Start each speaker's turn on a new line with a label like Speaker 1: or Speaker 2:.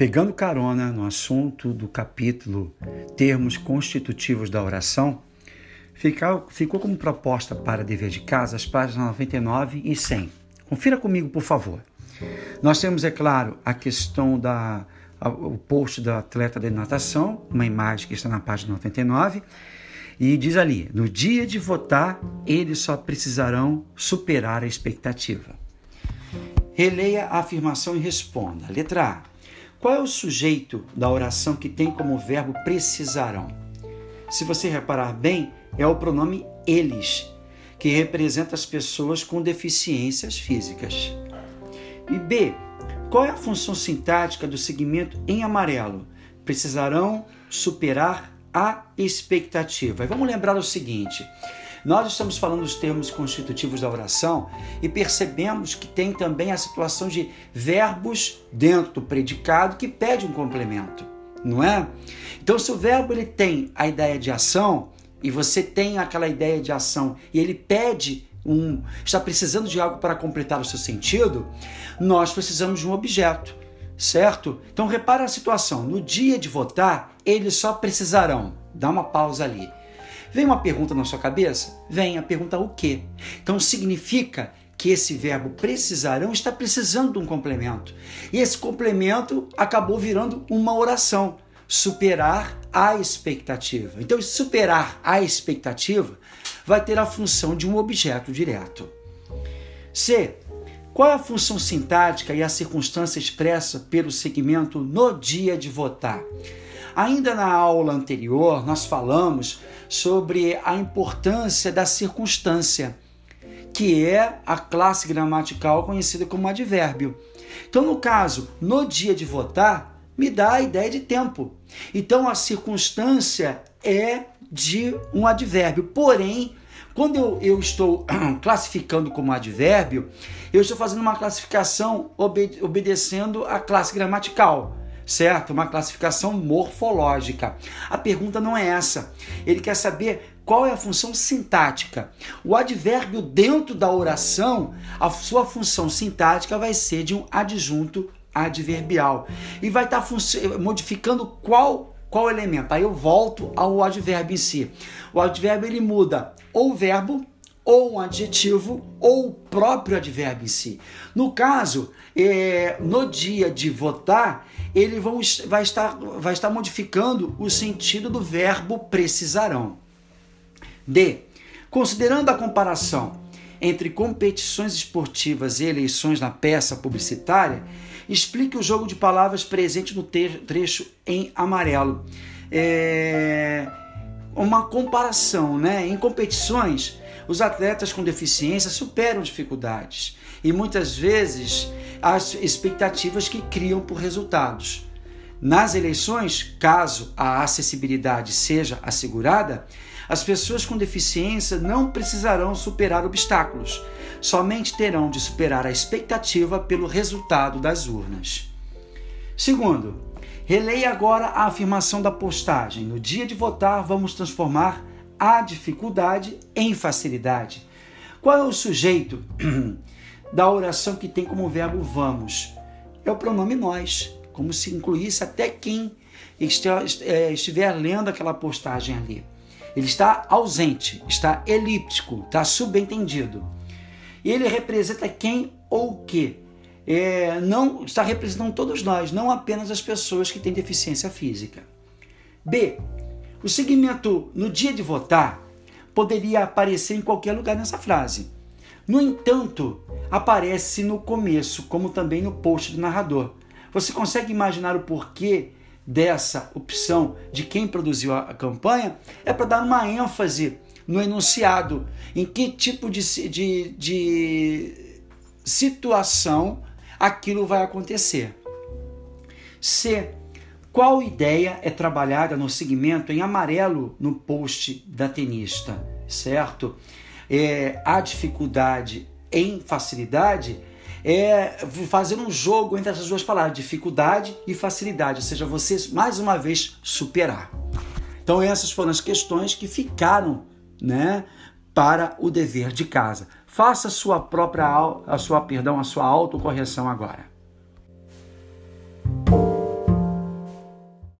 Speaker 1: Pegando carona no assunto do capítulo Termos Constitutivos da Oração, ficou como proposta para dever de casa as páginas 99 e 100. Confira comigo, por favor. Nós temos, é claro, a questão da o post do atleta de natação, uma imagem que está na página 99, e diz ali: no dia de votar, eles só precisarão superar a expectativa. Releia a afirmação e responda. Letra A. Qual é o sujeito da oração que tem como verbo precisarão? Se você reparar bem, é o pronome eles, que representa as pessoas com deficiências físicas. E B. Qual é a função sintática do segmento em amarelo? Precisarão superar a expectativa. E vamos lembrar o seguinte: nós estamos falando dos termos constitutivos da oração e percebemos que tem também a situação de verbos dentro do predicado que pede um complemento, não é? Então, se o verbo ele tem a ideia de ação e você tem aquela ideia de ação e ele pede um, está precisando de algo para completar o seu sentido, nós precisamos de um objeto, certo? Então repara a situação. No dia de votar, eles só precisarão. Dá uma pausa ali Vem uma pergunta na sua cabeça? Vem a pergunta o quê? Então significa que esse verbo precisarão está precisando de um complemento. E esse complemento acabou virando uma oração. Superar a expectativa. Então, superar a expectativa vai ter a função de um objeto direto. C. Qual é a função sintática e a circunstância expressa pelo segmento no dia de votar? Ainda na aula anterior, nós falamos sobre a importância da circunstância, que é a classe gramatical conhecida como advérbio. Então, no caso, no dia de votar, me dá a ideia de tempo. Então, a circunstância é de um advérbio. Porém, quando eu, eu estou classificando como advérbio, eu estou fazendo uma classificação obede obedecendo a classe gramatical certo? Uma classificação morfológica. A pergunta não é essa. Ele quer saber qual é a função sintática. O advérbio dentro da oração, a sua função sintática vai ser de um adjunto adverbial e vai estar tá modificando qual qual elemento. Aí eu volto ao advérbio em si. O advérbio ele muda ou o verbo ou um adjetivo ou o próprio advérbio em si. No caso, é, no dia de votar, ele vão, vai, estar, vai estar modificando o sentido do verbo precisarão. D. Considerando a comparação entre competições esportivas e eleições na peça publicitária, explique o jogo de palavras presente no trecho em amarelo. É uma comparação, né? Em competições, os atletas com deficiência superam dificuldades e muitas vezes as expectativas que criam por resultados. Nas eleições, caso a acessibilidade seja assegurada, as pessoas com deficiência não precisarão superar obstáculos, somente terão de superar a expectativa pelo resultado das urnas. Segundo, releia agora a afirmação da postagem: no dia de votar, vamos transformar a dificuldade em facilidade. Qual é o sujeito da oração que tem como verbo vamos? É o pronome nós, como se incluísse até quem é, estiver lendo aquela postagem ali. Ele está ausente, está elíptico, está subentendido. Ele representa quem ou o que. É, não está representando todos nós, não apenas as pessoas que têm deficiência física. B. O segmento no dia de votar poderia aparecer em qualquer lugar nessa frase. No entanto, aparece no começo, como também no post do narrador. Você consegue imaginar o porquê dessa opção de quem produziu a campanha? É para dar uma ênfase no enunciado, em que tipo de, de, de situação aquilo vai acontecer. C. Qual ideia é trabalhada no segmento em amarelo no post da tenista, certo? É, a dificuldade em facilidade é fazer um jogo entre essas duas palavras, dificuldade e facilidade, ou seja, você mais uma vez superar. Então essas foram as questões que ficaram, né, para o dever de casa. Faça a sua própria a sua, perdão, a sua autocorreção agora.